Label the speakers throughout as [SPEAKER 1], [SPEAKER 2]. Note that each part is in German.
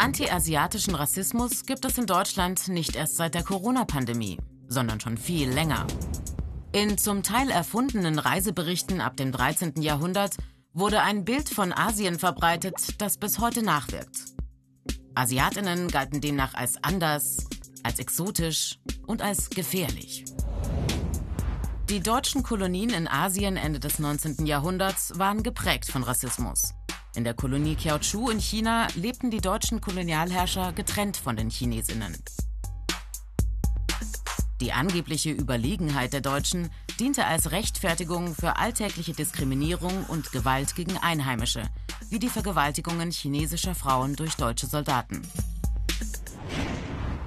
[SPEAKER 1] Anti-asiatischen Rassismus gibt es in Deutschland nicht erst seit der Corona-Pandemie, sondern schon viel länger. In zum Teil erfundenen Reiseberichten ab dem 13. Jahrhundert wurde ein Bild von Asien verbreitet, das bis heute nachwirkt. Asiatinnen galten demnach als anders, als exotisch und als gefährlich. Die deutschen Kolonien in Asien Ende des 19. Jahrhunderts waren geprägt von Rassismus. In der Kolonie Kiaochu in China lebten die deutschen Kolonialherrscher getrennt von den Chinesinnen. Die angebliche Überlegenheit der Deutschen diente als Rechtfertigung für alltägliche Diskriminierung und Gewalt gegen Einheimische, wie die Vergewaltigungen chinesischer Frauen durch deutsche Soldaten.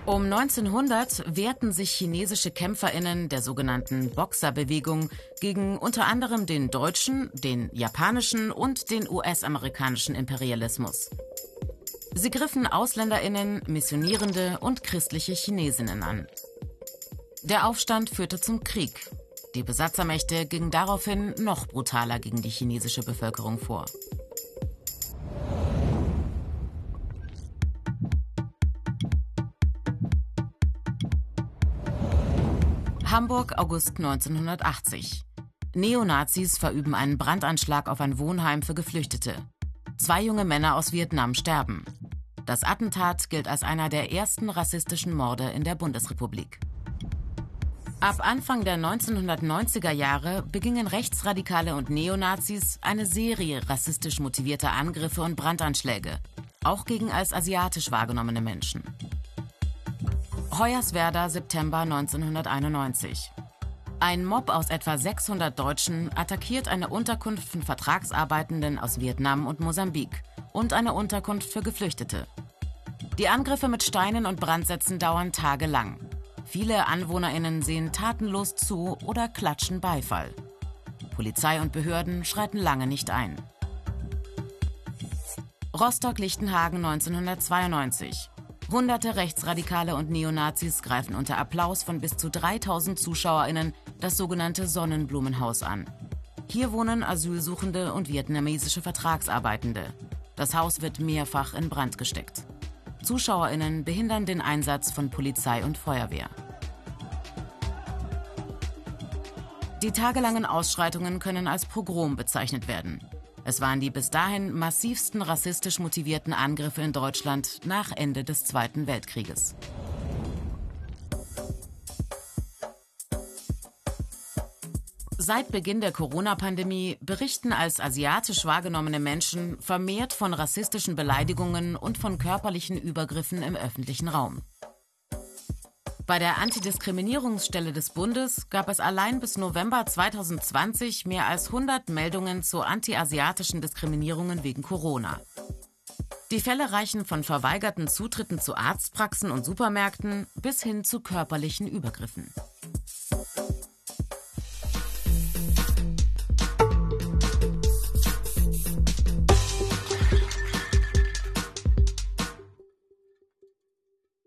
[SPEAKER 1] Um 1900 wehrten sich chinesische Kämpferinnen der sogenannten Boxerbewegung gegen unter anderem den deutschen, den japanischen und den US-amerikanischen Imperialismus. Sie griffen Ausländerinnen, Missionierende und christliche Chinesinnen an. Der Aufstand führte zum Krieg. Die Besatzermächte gingen daraufhin noch brutaler gegen die chinesische Bevölkerung vor. Hamburg, August 1980. Neonazis verüben einen Brandanschlag auf ein Wohnheim für Geflüchtete. Zwei junge Männer aus Vietnam sterben. Das Attentat gilt als einer der ersten rassistischen Morde in der Bundesrepublik. Ab Anfang der 1990er Jahre begingen Rechtsradikale und Neonazis eine Serie rassistisch motivierter Angriffe und Brandanschläge, auch gegen als asiatisch wahrgenommene Menschen. Hoyerswerda, September 1991. Ein Mob aus etwa 600 Deutschen attackiert eine Unterkunft von Vertragsarbeitenden aus Vietnam und Mosambik und eine Unterkunft für Geflüchtete. Die Angriffe mit Steinen und Brandsätzen dauern tagelang. Viele AnwohnerInnen sehen tatenlos zu oder klatschen Beifall. Polizei und Behörden schreiten lange nicht ein. Rostock-Lichtenhagen 1992. Hunderte Rechtsradikale und Neonazis greifen unter Applaus von bis zu 3000 ZuschauerInnen das sogenannte Sonnenblumenhaus an. Hier wohnen Asylsuchende und vietnamesische Vertragsarbeitende. Das Haus wird mehrfach in Brand gesteckt. ZuschauerInnen behindern den Einsatz von Polizei und Feuerwehr. Die tagelangen Ausschreitungen können als Pogrom bezeichnet werden. Es waren die bis dahin massivsten rassistisch motivierten Angriffe in Deutschland nach Ende des Zweiten Weltkrieges. Seit Beginn der Corona-Pandemie berichten als asiatisch wahrgenommene Menschen vermehrt von rassistischen Beleidigungen und von körperlichen Übergriffen im öffentlichen Raum. Bei der Antidiskriminierungsstelle des Bundes gab es allein bis November 2020 mehr als 100 Meldungen zu antiasiatischen Diskriminierungen wegen Corona. Die Fälle reichen von verweigerten Zutritten zu Arztpraxen und Supermärkten bis hin zu körperlichen Übergriffen.